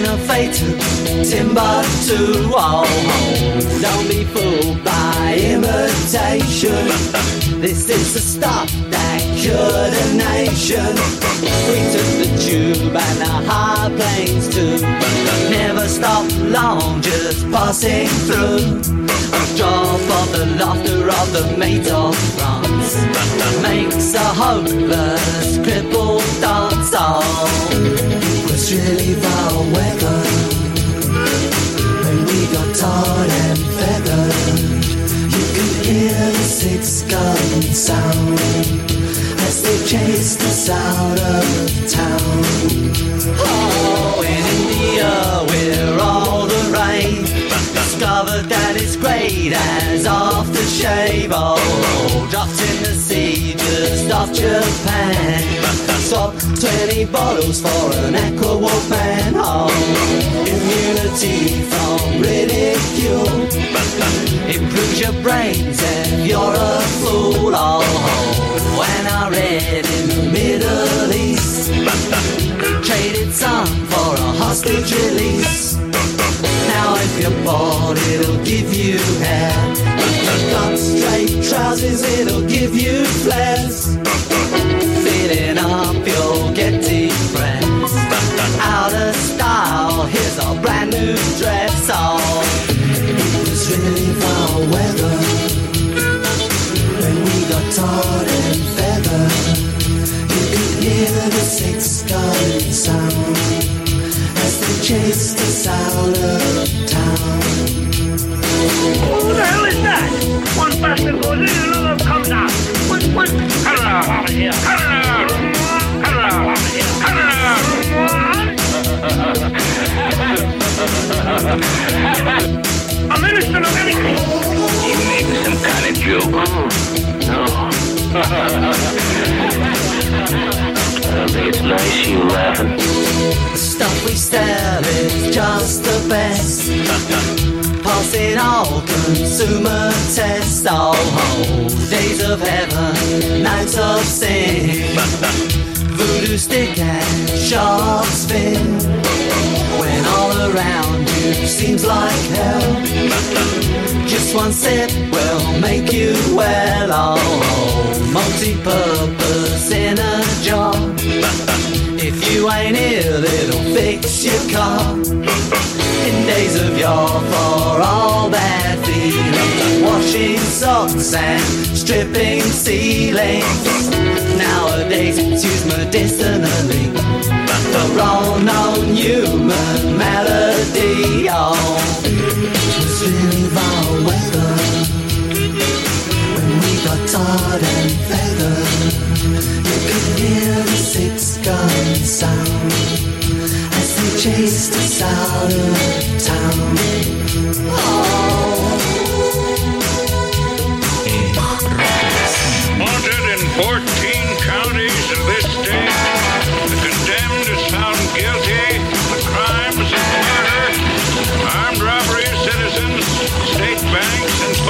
To Timbuktu. Oh, don't be fooled by imitation. This is the stuff that cured a nation. We took the tube and the high planes too. Never stop long, just passing through. A drop of the laughter of the mate of France makes a hopeless cripple dance. Oh, really foul weather when we got tarred and feathered. You could hear the six gun sound as they chased us out of town. Oh, in India we're all. Discovered that it's great as aftershave. Oh, dropped in the sea just off Japan. Swapped 20 bottles for an aqua wolf man. Oh, immunity from ridicule. Improves your brains if you're a fool. Oh, when I read in the Middle East, traded some for a hostage release. You're it'll give you hair. If you've got straight trousers, it'll give you flares. Bastard in make some kind of joke. No. I think it's nice you laughing. The stuff we sell is just the best. Passing all consumer tests. Oh, days of heaven, nights of sin. Voodoo stick and sharp spin. When all around you seems like hell. Just one sip will make you well. Oh, multi-purpose in a jar. If you ain't ill, it'll fix your car. In days of yore, for all bad feelings, washing socks and stripping ceilings. Nowadays it's used medicinally for all known human malady. Really vile weather when we got tarred and feathered. You could hear the six gun sound chased us out of town. Oh. In 14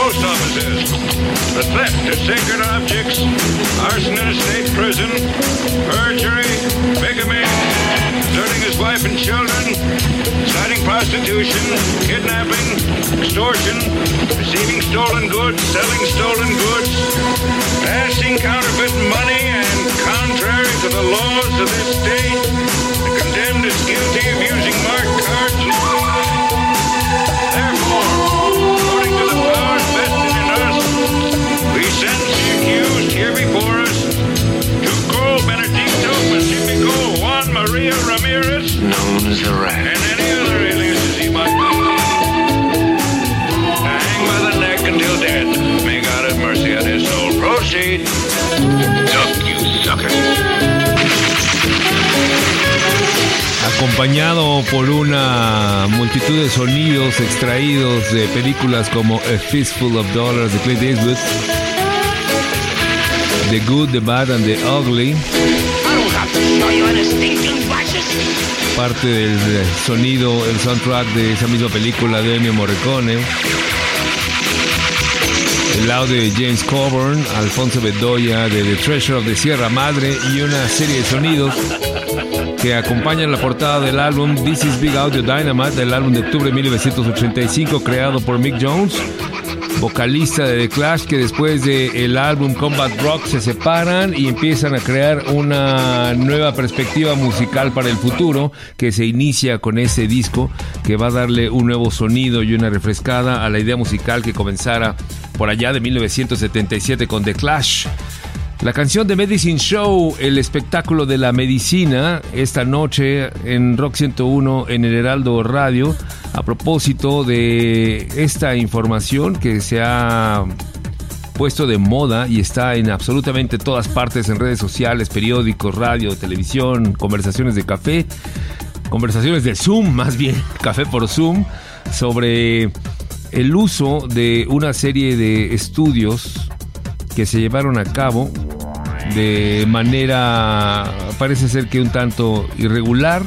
offenses. The theft of sacred objects, arson in a state prison, perjury, bigamy, deserting his wife and children, inciting prostitution, kidnapping, extortion, receiving stolen goods, selling stolen goods, passing counterfeit money, and contrary to the laws of this state, the condemned is guilty of using marked cards Maria Ramirez, Known as the rat. and any other aliases he might be. To hang by the neck until dead. May God have mercy on his soul. Proceed. Duck, you sucker. acompañado por una multitud de sonidos extraídos de películas como A Fistful of Dollars de Clint Eastwood, The Good, The Bad and The Ugly, parte del sonido, el soundtrack de esa misma película de Ennio Morricone, el lado de James Coburn, Alfonso Bedoya de The Treasure of the Sierra Madre y una serie de sonidos que acompañan la portada del álbum This is Big Audio Dynamite, del álbum de octubre de 1985 creado por Mick Jones, vocalista de The Clash, que después del álbum Combat Rock se separan y empiezan a crear una nueva perspectiva musical para el futuro, que se inicia con ese disco que va a darle un nuevo sonido y una refrescada a la idea musical que comenzara por allá de 1977 con The Clash. La canción de Medicine Show, el espectáculo de la medicina, esta noche en Rock 101 en el Heraldo Radio, a propósito de esta información que se ha puesto de moda y está en absolutamente todas partes, en redes sociales, periódicos, radio, televisión, conversaciones de café, conversaciones de Zoom, más bien, café por Zoom, sobre el uso de una serie de estudios que se llevaron a cabo de manera, parece ser que un tanto irregular,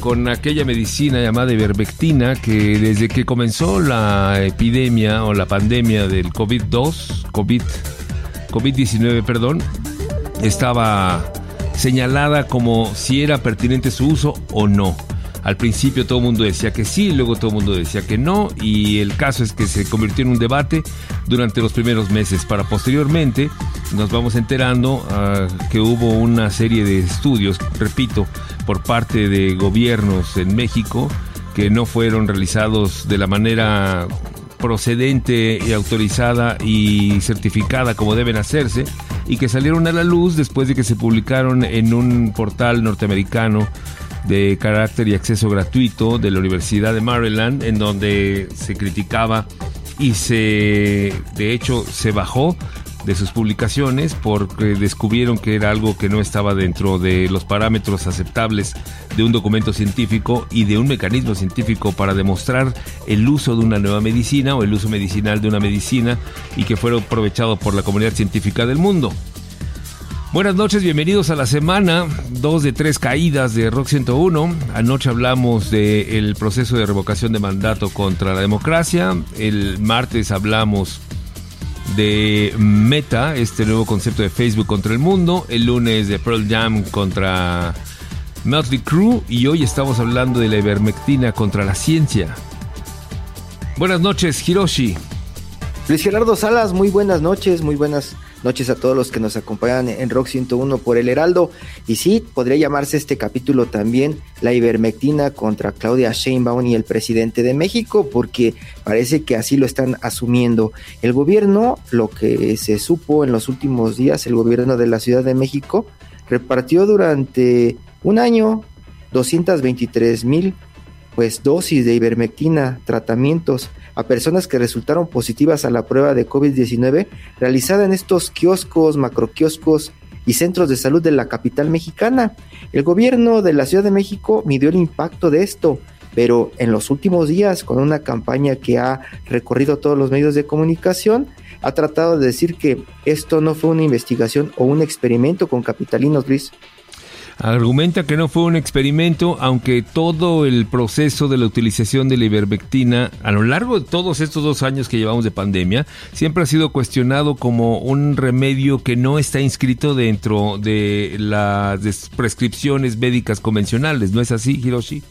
con aquella medicina llamada ivermectina que desde que comenzó la epidemia o la pandemia del COVID-2, COVID, COVID-19, perdón, estaba señalada como si era pertinente su uso o no. Al principio todo el mundo decía que sí, luego todo el mundo decía que no, y el caso es que se convirtió en un debate durante los primeros meses, para posteriormente nos vamos enterando ah, que hubo una serie de estudios, repito, por parte de gobiernos en México que no fueron realizados de la manera procedente y autorizada y certificada como deben hacerse y que salieron a la luz después de que se publicaron en un portal norteamericano de carácter y acceso gratuito de la Universidad de Maryland en donde se criticaba y se de hecho se bajó de sus publicaciones porque descubrieron que era algo que no estaba dentro de los parámetros aceptables de un documento científico y de un mecanismo científico para demostrar el uso de una nueva medicina o el uso medicinal de una medicina y que fuera aprovechado por la comunidad científica del mundo. Buenas noches, bienvenidos a la semana, dos de tres caídas de Rock 101. Anoche hablamos del proceso de revocación de mandato contra la democracia. El martes hablamos de Meta, este nuevo concepto de Facebook contra el mundo. El lunes de Pearl Jam contra Motley Crue. Y hoy estamos hablando de la ivermectina contra la ciencia. Buenas noches, Hiroshi. Luis Gerardo Salas, muy buenas noches, muy buenas noches a todos los que nos acompañan en Rock 101 por el Heraldo. Y sí, podría llamarse este capítulo también la ivermectina contra Claudia Sheinbaum y el presidente de México, porque parece que así lo están asumiendo. El gobierno, lo que se supo en los últimos días, el gobierno de la Ciudad de México, repartió durante un año 223 mil pues dosis de ivermectina, tratamientos a personas que resultaron positivas a la prueba de COVID-19 realizada en estos kioscos, macroquioscos y centros de salud de la capital mexicana. El gobierno de la Ciudad de México midió el impacto de esto, pero en los últimos días, con una campaña que ha recorrido todos los medios de comunicación, ha tratado de decir que esto no fue una investigación o un experimento con capitalinos, Luis. Argumenta que no fue un experimento, aunque todo el proceso de la utilización de la ivermectina a lo largo de todos estos dos años que llevamos de pandemia siempre ha sido cuestionado como un remedio que no está inscrito dentro de las prescripciones médicas convencionales. ¿No es así, Hiroshi?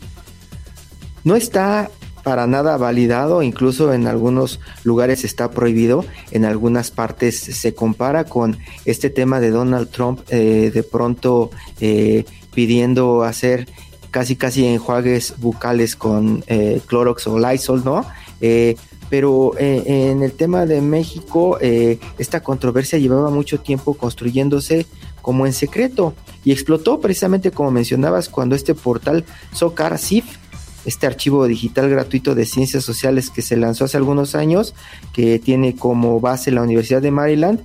No está para nada validado, incluso en algunos lugares está prohibido, en algunas partes se compara con este tema de Donald Trump eh, de pronto eh, pidiendo hacer casi casi enjuagues bucales con eh, Clorox o Lysol, ¿no? pero en el tema de México, esta controversia llevaba mucho tiempo construyéndose como en secreto y explotó precisamente como mencionabas cuando este portal Socar SIF este archivo digital gratuito de ciencias sociales que se lanzó hace algunos años, que tiene como base la Universidad de Maryland,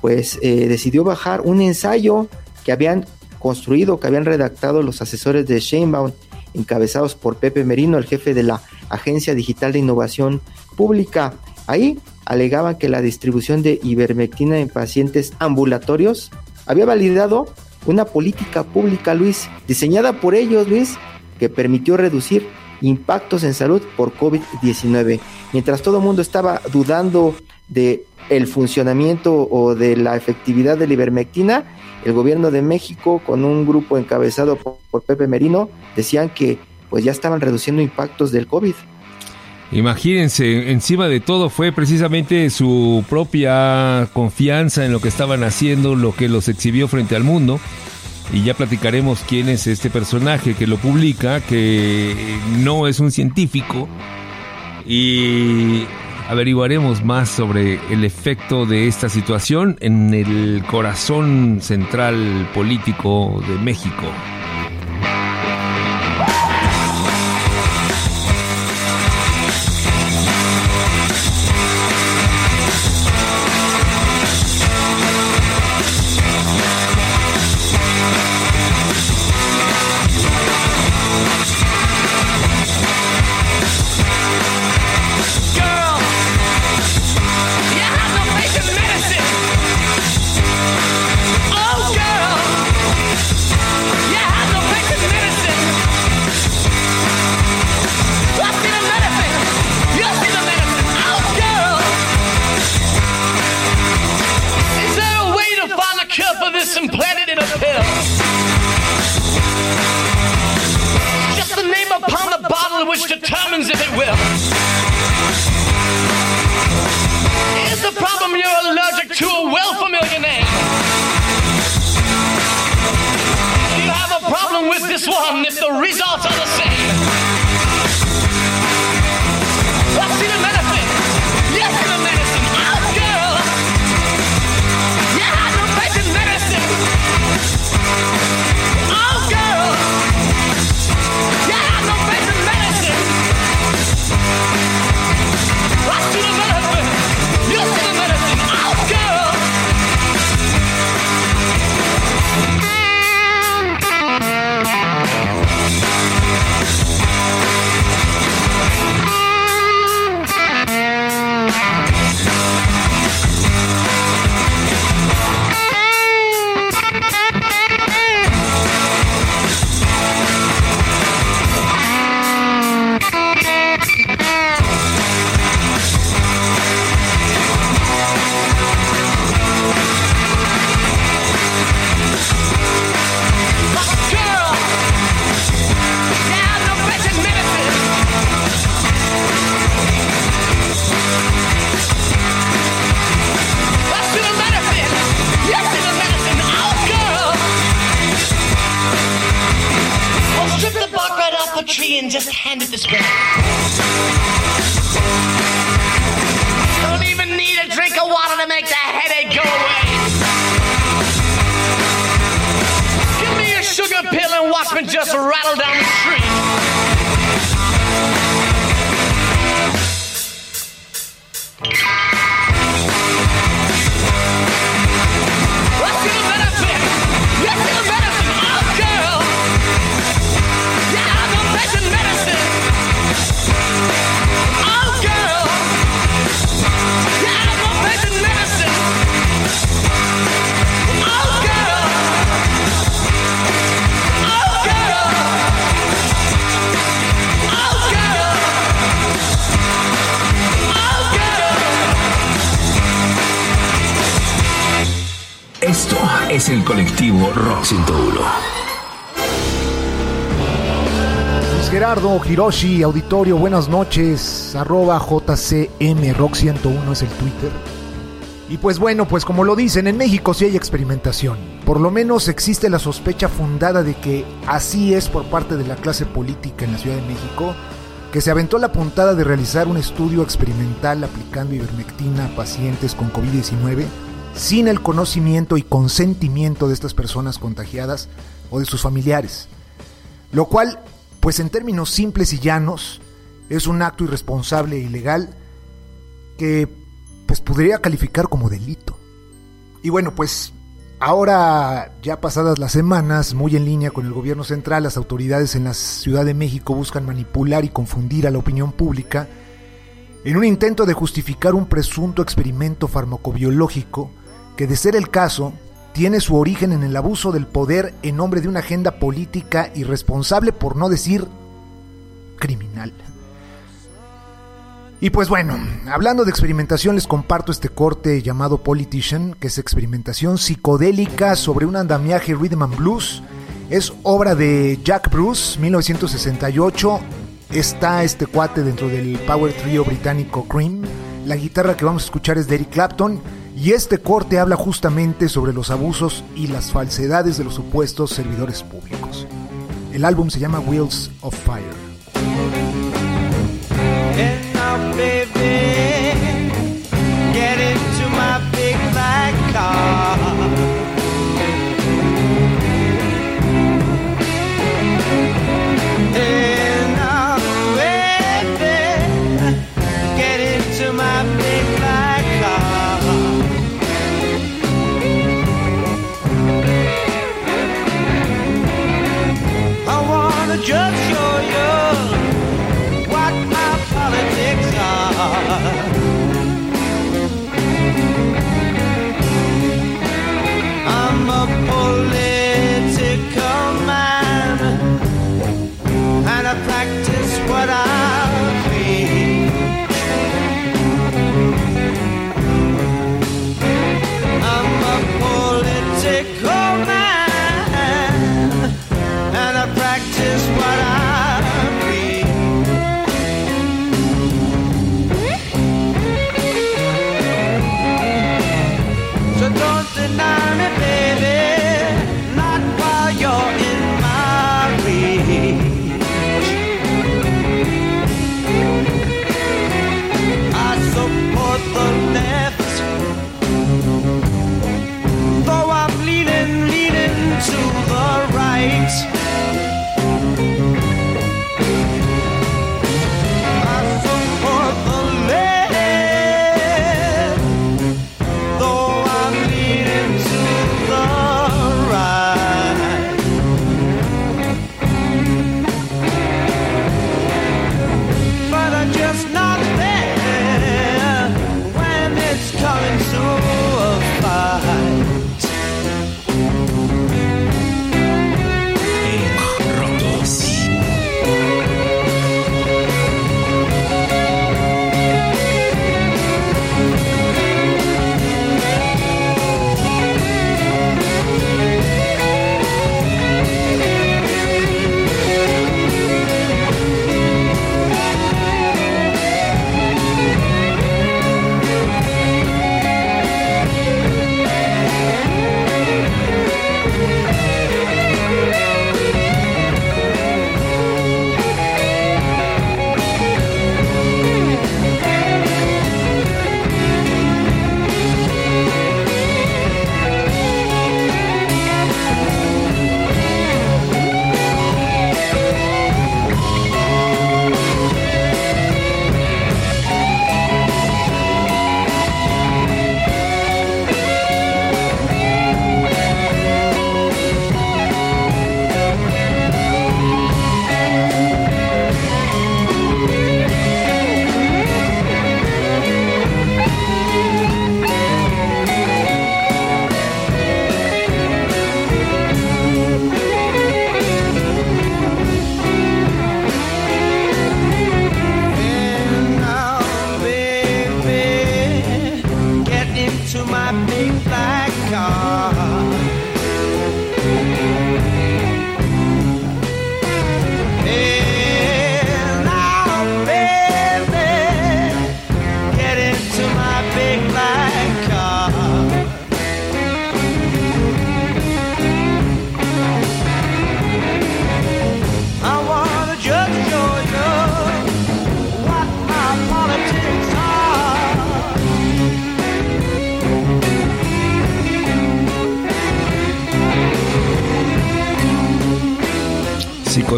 pues eh, decidió bajar un ensayo que habían construido, que habían redactado los asesores de Sheinbaum, encabezados por Pepe Merino, el jefe de la Agencia Digital de Innovación Pública. Ahí alegaban que la distribución de ivermectina en pacientes ambulatorios había validado una política pública, Luis, diseñada por ellos, Luis, que permitió reducir impactos en salud por COVID-19. Mientras todo el mundo estaba dudando de el funcionamiento o de la efectividad de la ivermectina, el gobierno de México con un grupo encabezado por, Pepe Merino decían que pues ya estaban reduciendo impactos del COVID. Imagínense, encima de todo fue precisamente su propia confianza en lo que estaban haciendo lo que los exhibió frente al mundo y ya platicaremos quién es este personaje que lo publica, que no es un científico y averiguaremos más sobre el efecto de esta situación en el corazón central político de México. Let's get a better pick. Let's get a better es el colectivo Rock 101. Luis Gerardo, Hiroshi, auditorio, buenas noches. Arroba JCM Rock 101 es el Twitter. Y pues bueno, pues como lo dicen, en México sí hay experimentación. Por lo menos existe la sospecha fundada de que así es por parte de la clase política en la Ciudad de México, que se aventó la puntada de realizar un estudio experimental aplicando ivermectina a pacientes con COVID-19 sin el conocimiento y consentimiento de estas personas contagiadas o de sus familiares. Lo cual, pues en términos simples y llanos, es un acto irresponsable e ilegal que pues podría calificar como delito. Y bueno, pues ahora ya pasadas las semanas, muy en línea con el gobierno central, las autoridades en la Ciudad de México buscan manipular y confundir a la opinión pública en un intento de justificar un presunto experimento farmacobiológico que de ser el caso, tiene su origen en el abuso del poder en nombre de una agenda política irresponsable, por no decir criminal. Y pues bueno, hablando de experimentación, les comparto este corte llamado Politician, que es experimentación psicodélica sobre un andamiaje rhythm and blues. Es obra de Jack Bruce, 1968. Está este cuate dentro del power trio británico Cream. La guitarra que vamos a escuchar es de Eric Clapton. Y este corte habla justamente sobre los abusos y las falsedades de los supuestos servidores públicos. El álbum se llama Wheels of Fire.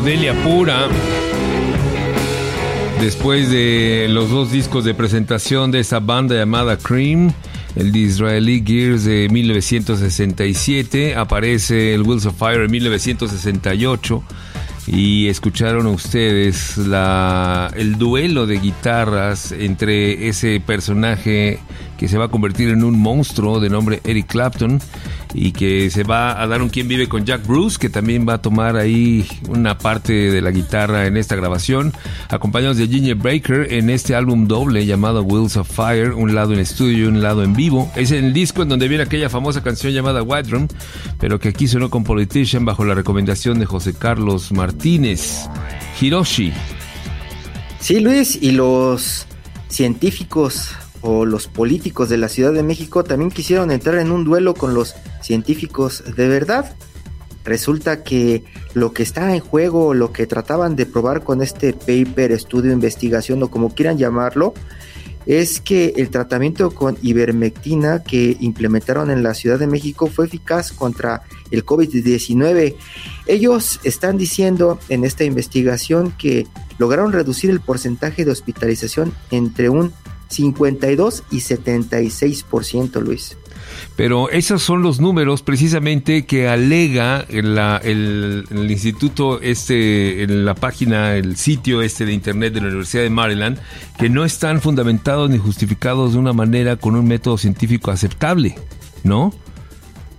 Psicodelia pura. Después de los dos discos de presentación de esa banda llamada Cream, el de Israeli Gears de 1967, aparece el Wheels of Fire en 1968 y escucharon ustedes el duelo de guitarras entre ese personaje que se va a convertir en un monstruo de nombre Eric Clapton y que se va a dar un quien vive con Jack Bruce, que también va a tomar ahí una parte de la guitarra en esta grabación, acompañados de Ginger Baker en este álbum doble llamado Wheels of Fire, un lado en estudio y un lado en vivo. Es el disco en donde viene aquella famosa canción llamada White Room, pero que aquí sonó con Politician bajo la recomendación de José Carlos Martínez. Hiroshi. Sí, Luis, y los científicos o los políticos de la Ciudad de México también quisieron entrar en un duelo con los científicos de verdad. Resulta que lo que está en juego, lo que trataban de probar con este paper, estudio, investigación o como quieran llamarlo, es que el tratamiento con ivermectina que implementaron en la Ciudad de México fue eficaz contra el COVID-19. Ellos están diciendo en esta investigación que lograron reducir el porcentaje de hospitalización entre un 52 y 76%, Luis. Pero esos son los números precisamente que alega la, el, el, instituto este, la página, el sitio este de internet de la Universidad de Maryland, que no están fundamentados ni justificados de una manera con un método científico aceptable, ¿no?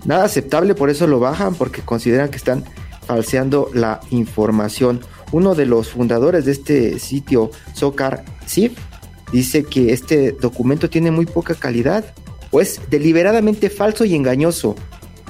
Nada aceptable, por eso lo bajan, porque consideran que están falseando la información. Uno de los fundadores de este sitio, Sokar Sif, dice que este documento tiene muy poca calidad, pues deliberadamente falso y engañoso.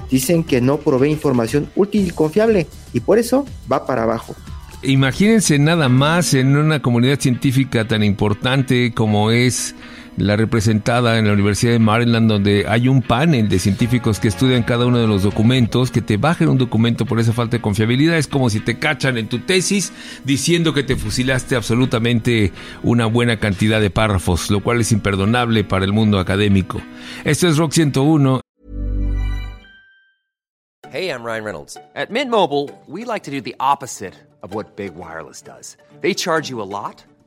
Dicen que no provee información útil y confiable y por eso va para abajo. Imagínense nada más en una comunidad científica tan importante como es la representada en la Universidad de Maryland, donde hay un panel de científicos que estudian cada uno de los documentos, que te bajen un documento por esa falta de confiabilidad. Es como si te cachan en tu tesis diciendo que te fusilaste absolutamente una buena cantidad de párrafos, lo cual es imperdonable para el mundo académico. Esto es Rock 101. Hey, I'm Ryan Reynolds. At Mint Mobile, we like to do the opposite of what Big Wireless does. They charge you a lot.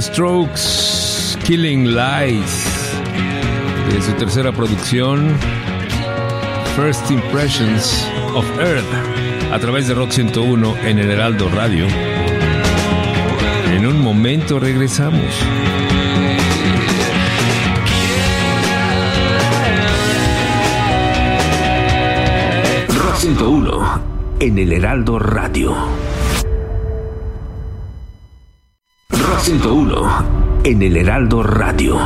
Strokes Killing Lies de su tercera producción First Impressions of Earth a través de Rock 101 en el Heraldo Radio. En un momento regresamos. Rock 101 en el Heraldo Radio. 101 en el Heraldo Radio.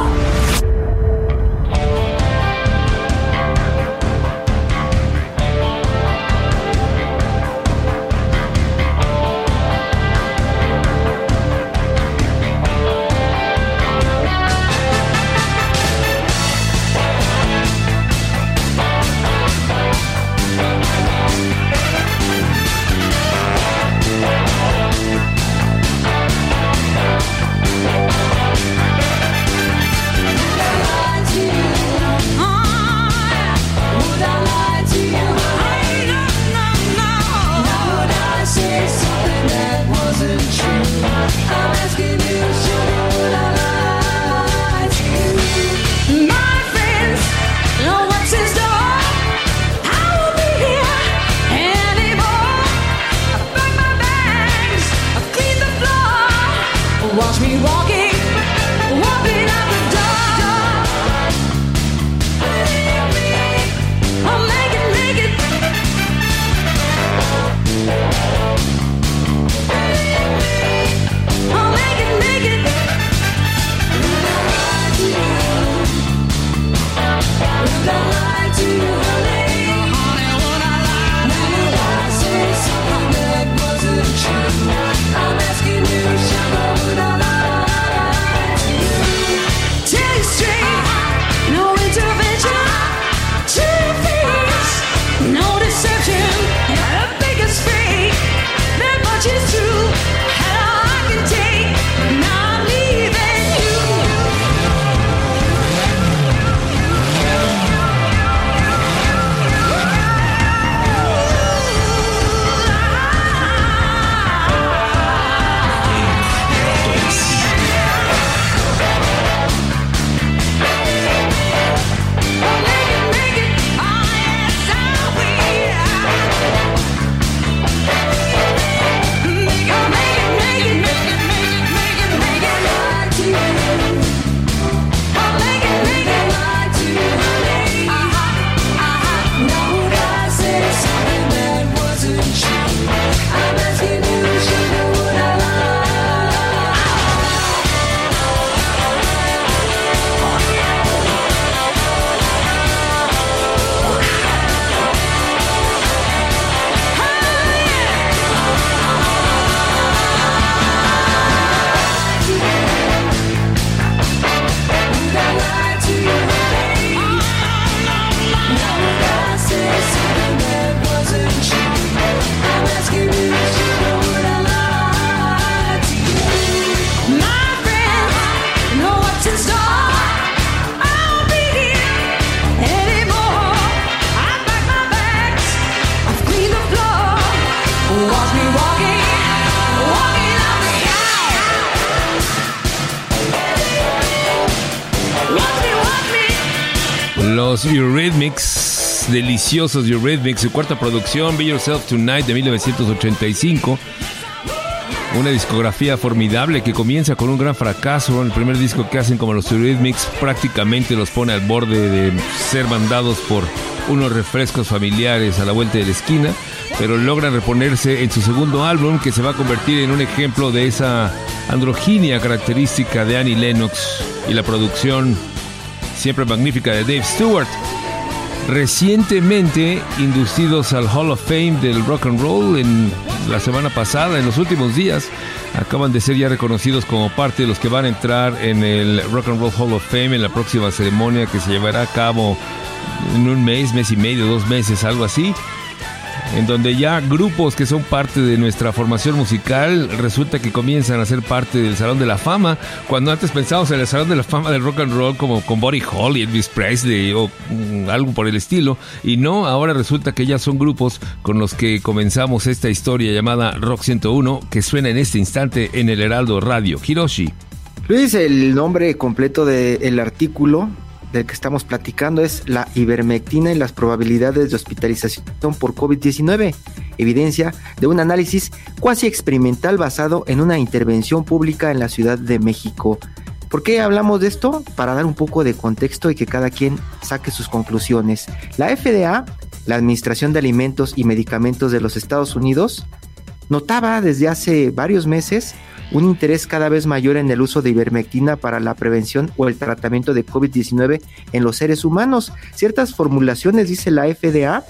Su cuarta producción, Be Yourself Tonight de 1985. Una discografía formidable que comienza con un gran fracaso. El primer disco que hacen como los Eurythmics prácticamente los pone al borde de ser mandados por unos refrescos familiares a la vuelta de la esquina, pero logran reponerse en su segundo álbum que se va a convertir en un ejemplo de esa androginia característica de Annie Lennox y la producción siempre magnífica de Dave Stewart. Recientemente inducidos al Hall of Fame del rock and roll en la semana pasada, en los últimos días, acaban de ser ya reconocidos como parte de los que van a entrar en el Rock and Roll Hall of Fame en la próxima ceremonia que se llevará a cabo en un mes, mes y medio, dos meses, algo así. En donde ya grupos que son parte de nuestra formación musical resulta que comienzan a ser parte del Salón de la Fama, cuando antes pensábamos en el Salón de la Fama del rock and roll como con Buddy Holly, Elvis Presley o mm, algo por el estilo, y no, ahora resulta que ya son grupos con los que comenzamos esta historia llamada Rock 101 que suena en este instante en el Heraldo Radio. Hiroshi. Luis, el nombre completo del artículo del que estamos platicando es la ivermectina y las probabilidades de hospitalización por COVID-19, evidencia de un análisis cuasi experimental basado en una intervención pública en la Ciudad de México. ¿Por qué hablamos de esto? Para dar un poco de contexto y que cada quien saque sus conclusiones. La FDA, la Administración de Alimentos y Medicamentos de los Estados Unidos, notaba desde hace varios meses un interés cada vez mayor en el uso de ivermectina para la prevención o el tratamiento de COVID-19 en los seres humanos. Ciertas formulaciones, dice la FDA,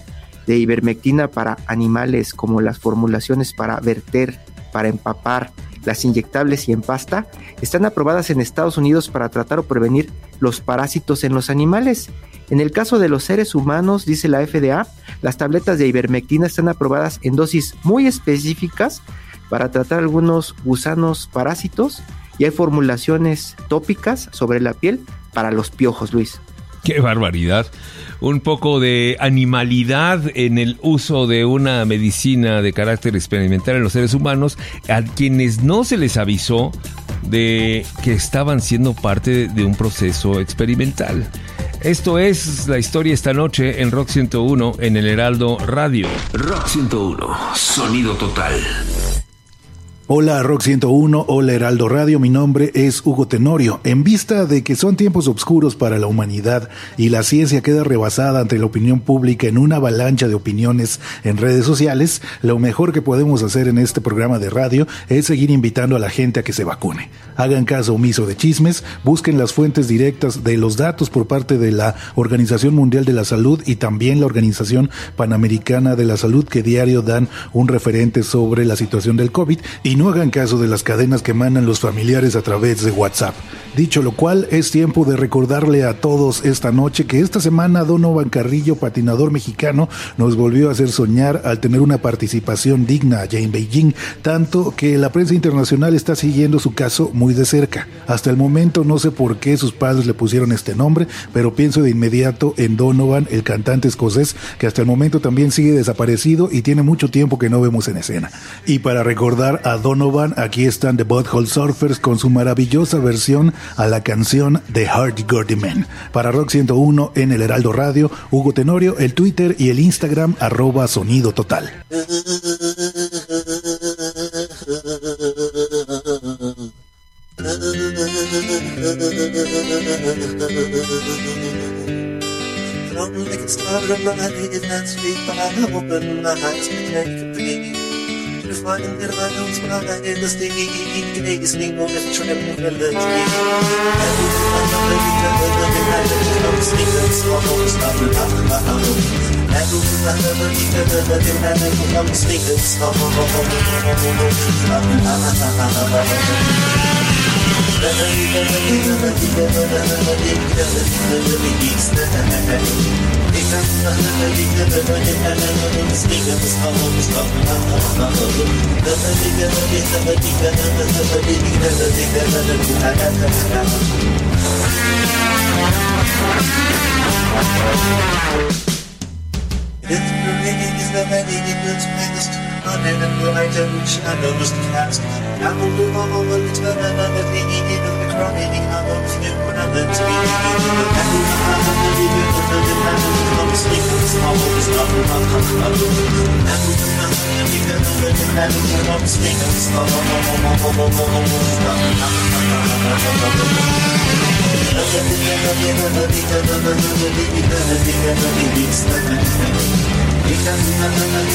de ivermectina para animales, como las formulaciones para verter, para empapar, las inyectables y en pasta, están aprobadas en Estados Unidos para tratar o prevenir los parásitos en los animales. En el caso de los seres humanos, dice la FDA, las tabletas de ivermectina están aprobadas en dosis muy específicas para tratar algunos gusanos parásitos y hay formulaciones tópicas sobre la piel para los piojos, Luis. Qué barbaridad. Un poco de animalidad en el uso de una medicina de carácter experimental en los seres humanos, a quienes no se les avisó de que estaban siendo parte de un proceso experimental. Esto es la historia esta noche en Rock 101 en el Heraldo Radio. Rock 101, sonido total. Hola Rock 101, hola Heraldo Radio, mi nombre es Hugo Tenorio. En vista de que son tiempos oscuros para la humanidad y la ciencia queda rebasada ante la opinión pública en una avalancha de opiniones en redes sociales, lo mejor que podemos hacer en este programa de radio es seguir invitando a la gente a que se vacune. Hagan caso omiso de chismes, busquen las fuentes directas de los datos por parte de la Organización Mundial de la Salud y también la Organización Panamericana de la Salud que diario dan un referente sobre la situación del COVID y no hagan caso de las cadenas que mandan los familiares a través de WhatsApp. Dicho lo cual, es tiempo de recordarle a todos esta noche que esta semana Donovan Carrillo, patinador mexicano, nos volvió a hacer soñar al tener una participación digna allá en Beijing, tanto que la prensa internacional está siguiendo su caso muy de cerca. Hasta el momento no sé por qué sus padres le pusieron este nombre, pero pienso de inmediato en Donovan, el cantante escocés, que hasta el momento también sigue desaparecido y tiene mucho tiempo que no vemos en escena. Y para recordar a Donovan, aquí están The Butthole Surfers con su maravillosa versión a la canción The Hard Gordy Man. Para Rock 101 en el Heraldo Radio, Hugo Tenorio, el Twitter y el Instagram arroba sonido total. Freunden der Meinungsfreiheit, das Ding ist Ding und es schon im Feld des Ding. Er ruft an, aber die Körper der Heiligen Schnaps, Ding ist auf uns Tafel, Tafel, Tafel. Er ruft an, aber die Körper der Heiligen Schnaps, Ding ist auf uns Tafel, Tafel, Tafel. Thank you. In the sticky gazing on this Amen and will I do which I'm know must cast. I will move on over the turn and I will lead you in the crown leading I will with you when I learn to be I will not have to leave you but I will not have to come to sleep with small words not with my comfort I will not have to leave you but I will not have to come to sleep with small words not with my comfort Thank you. Rock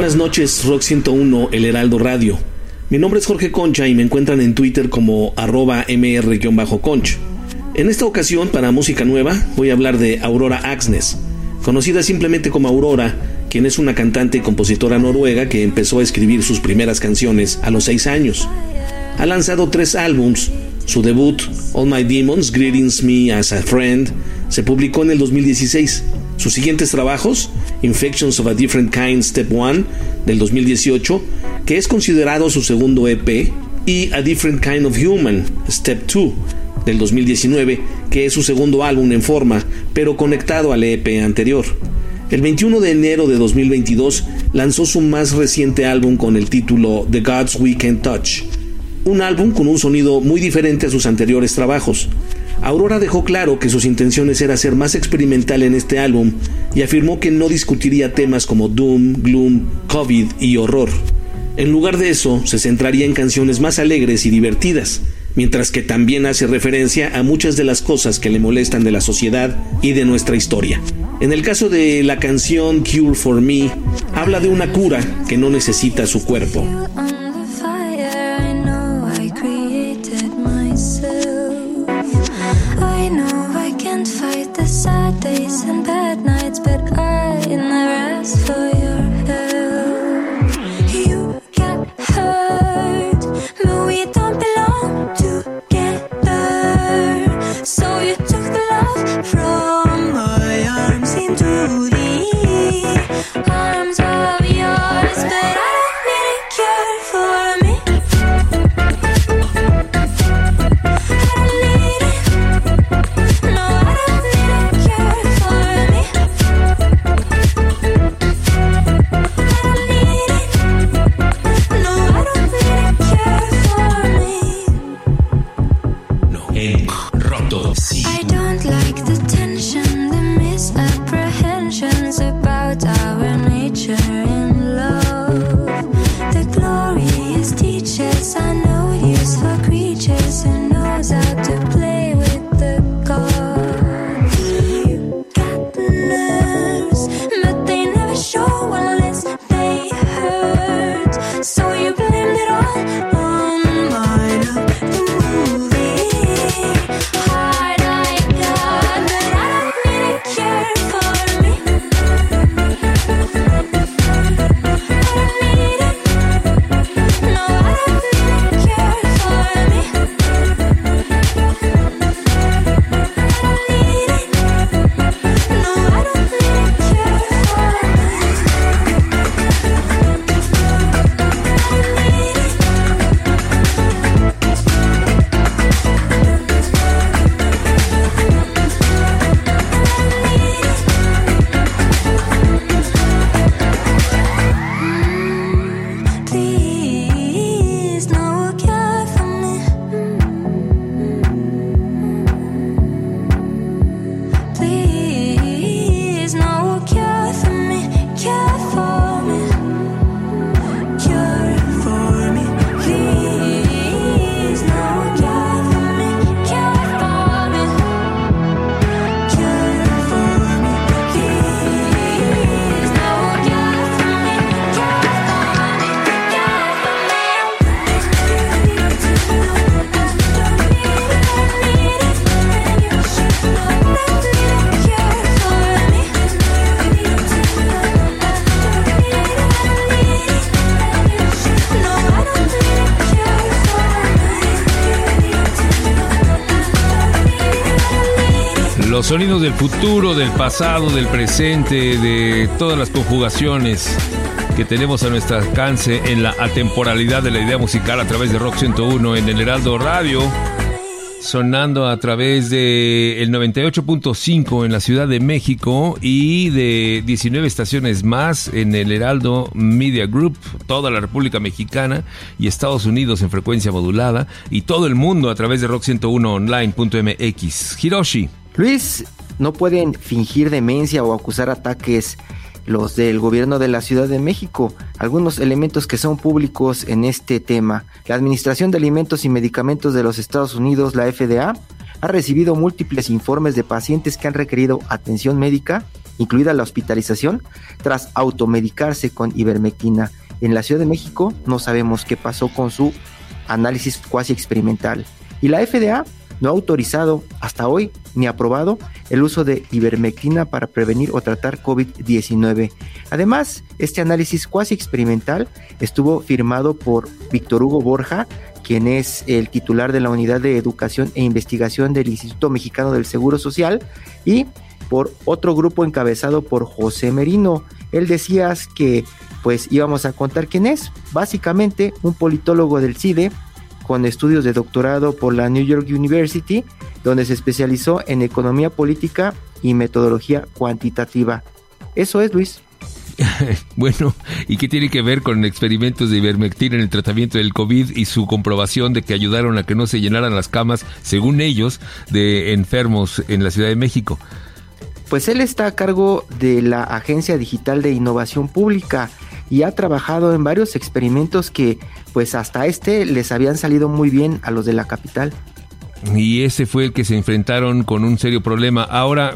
Buenas noches, Rock 101, El Heraldo Radio. Mi nombre es Jorge Concha y me encuentran en Twitter como arroba mr-conch. En esta ocasión, para música nueva, voy a hablar de Aurora Axnes, conocida simplemente como Aurora, quien es una cantante y compositora noruega que empezó a escribir sus primeras canciones a los seis años. Ha lanzado tres álbums. Su debut, All My Demons, Greetings Me as a Friend, se publicó en el 2016. Sus siguientes trabajos, Infections of a Different Kind Step 1 del 2018, que es considerado su segundo EP, y A Different Kind of Human Step 2 del 2019, que es su segundo álbum en forma, pero conectado al EP anterior. El 21 de enero de 2022 lanzó su más reciente álbum con el título The Gods We Can Touch, un álbum con un sonido muy diferente a sus anteriores trabajos. Aurora dejó claro que sus intenciones era ser más experimental en este álbum y afirmó que no discutiría temas como Doom, Gloom, COVID y horror. En lugar de eso, se centraría en canciones más alegres y divertidas, mientras que también hace referencia a muchas de las cosas que le molestan de la sociedad y de nuestra historia. En el caso de la canción Cure for Me, habla de una cura que no necesita su cuerpo. Sonidos del futuro, del pasado, del presente, de todas las conjugaciones que tenemos a nuestro alcance en la atemporalidad de la idea musical a través de Rock 101 en el Heraldo Radio, sonando a través de el 98.5 en la Ciudad de México y de 19 estaciones más en el Heraldo Media Group, toda la República Mexicana y Estados Unidos en frecuencia modulada y todo el mundo a través de rock101online.mx. Hiroshi. Luis, no pueden fingir demencia o acusar ataques los del gobierno de la Ciudad de México. Algunos elementos que son públicos en este tema. La Administración de Alimentos y Medicamentos de los Estados Unidos, la FDA, ha recibido múltiples informes de pacientes que han requerido atención médica incluida la hospitalización, tras automedicarse con ivermectina. En la Ciudad de México no sabemos qué pasó con su análisis cuasi experimental. Y la FDA no ha autorizado hasta hoy ni aprobado el uso de ivermectina para prevenir o tratar COVID-19. Además, este análisis cuasi experimental estuvo firmado por Víctor Hugo Borja, quien es el titular de la Unidad de Educación e Investigación del Instituto Mexicano del Seguro Social, y por otro grupo encabezado por José Merino. Él decía que pues íbamos a contar quién es, básicamente un politólogo del CIDE con estudios de doctorado por la New York University, donde se especializó en economía política y metodología cuantitativa. Eso es, Luis. Bueno, ¿y qué tiene que ver con experimentos de ivermectina en el tratamiento del COVID y su comprobación de que ayudaron a que no se llenaran las camas, según ellos, de enfermos en la Ciudad de México? Pues él está a cargo de la Agencia Digital de Innovación Pública y ha trabajado en varios experimentos que pues hasta este les habían salido muy bien a los de la capital. Y ese fue el que se enfrentaron con un serio problema. Ahora,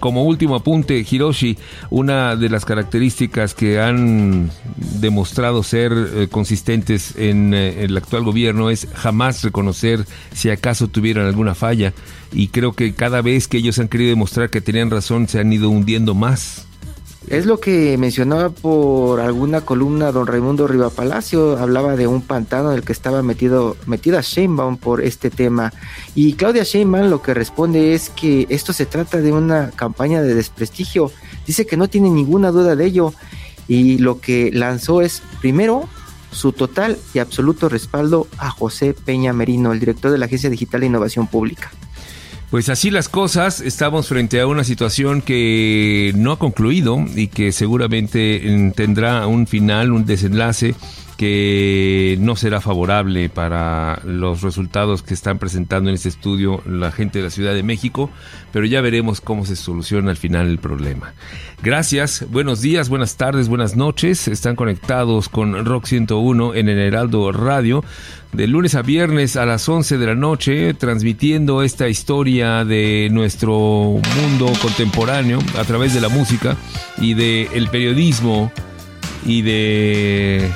como último apunte, Hiroshi, una de las características que han demostrado ser eh, consistentes en eh, el actual gobierno es jamás reconocer si acaso tuvieran alguna falla. Y creo que cada vez que ellos han querido demostrar que tenían razón, se han ido hundiendo más. Es lo que mencionaba por alguna columna don Raimundo Rivapalacio, hablaba de un pantano en el que estaba metido, metida Sheinbaum por este tema. Y Claudia Sheinbaum lo que responde es que esto se trata de una campaña de desprestigio. Dice que no tiene ninguna duda de ello. Y lo que lanzó es, primero, su total y absoluto respaldo a José Peña Merino, el director de la Agencia Digital de Innovación Pública. Pues así las cosas, estamos frente a una situación que no ha concluido y que seguramente tendrá un final, un desenlace que no será favorable para los resultados que están presentando en este estudio la gente de la Ciudad de México, pero ya veremos cómo se soluciona al final el problema. Gracias, buenos días, buenas tardes, buenas noches. Están conectados con Rock 101 en el Heraldo Radio de lunes a viernes a las 11 de la noche, transmitiendo esta historia de nuestro mundo contemporáneo a través de la música y del el periodismo y de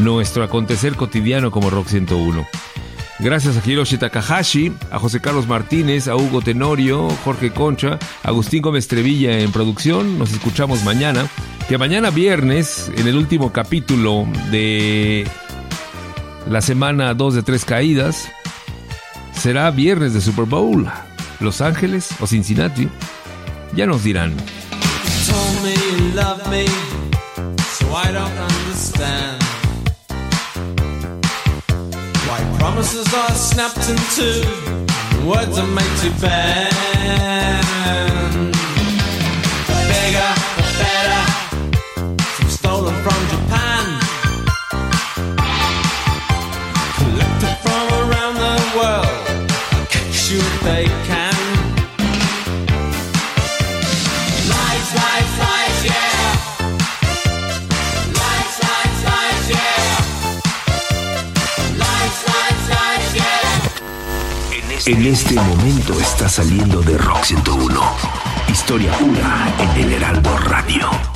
nuestro acontecer cotidiano como Rock 101. Gracias a Hiroshi Takahashi, a José Carlos Martínez, a Hugo Tenorio, Jorge Concha, Agustín Gómez Trevilla en producción. Nos escuchamos mañana. Que mañana viernes, en el último capítulo de la semana 2 de tres caídas, será viernes de Super Bowl. Los Ángeles o Cincinnati. Ya nos dirán. told you love me, so I don't understand promises are snapped in two, words are made to bend. The bigger, the better, some stolen from Japan, collected from around the world, catch you if they can. En este momento está saliendo de Rock 101. Historia pura en el Heraldo Radio.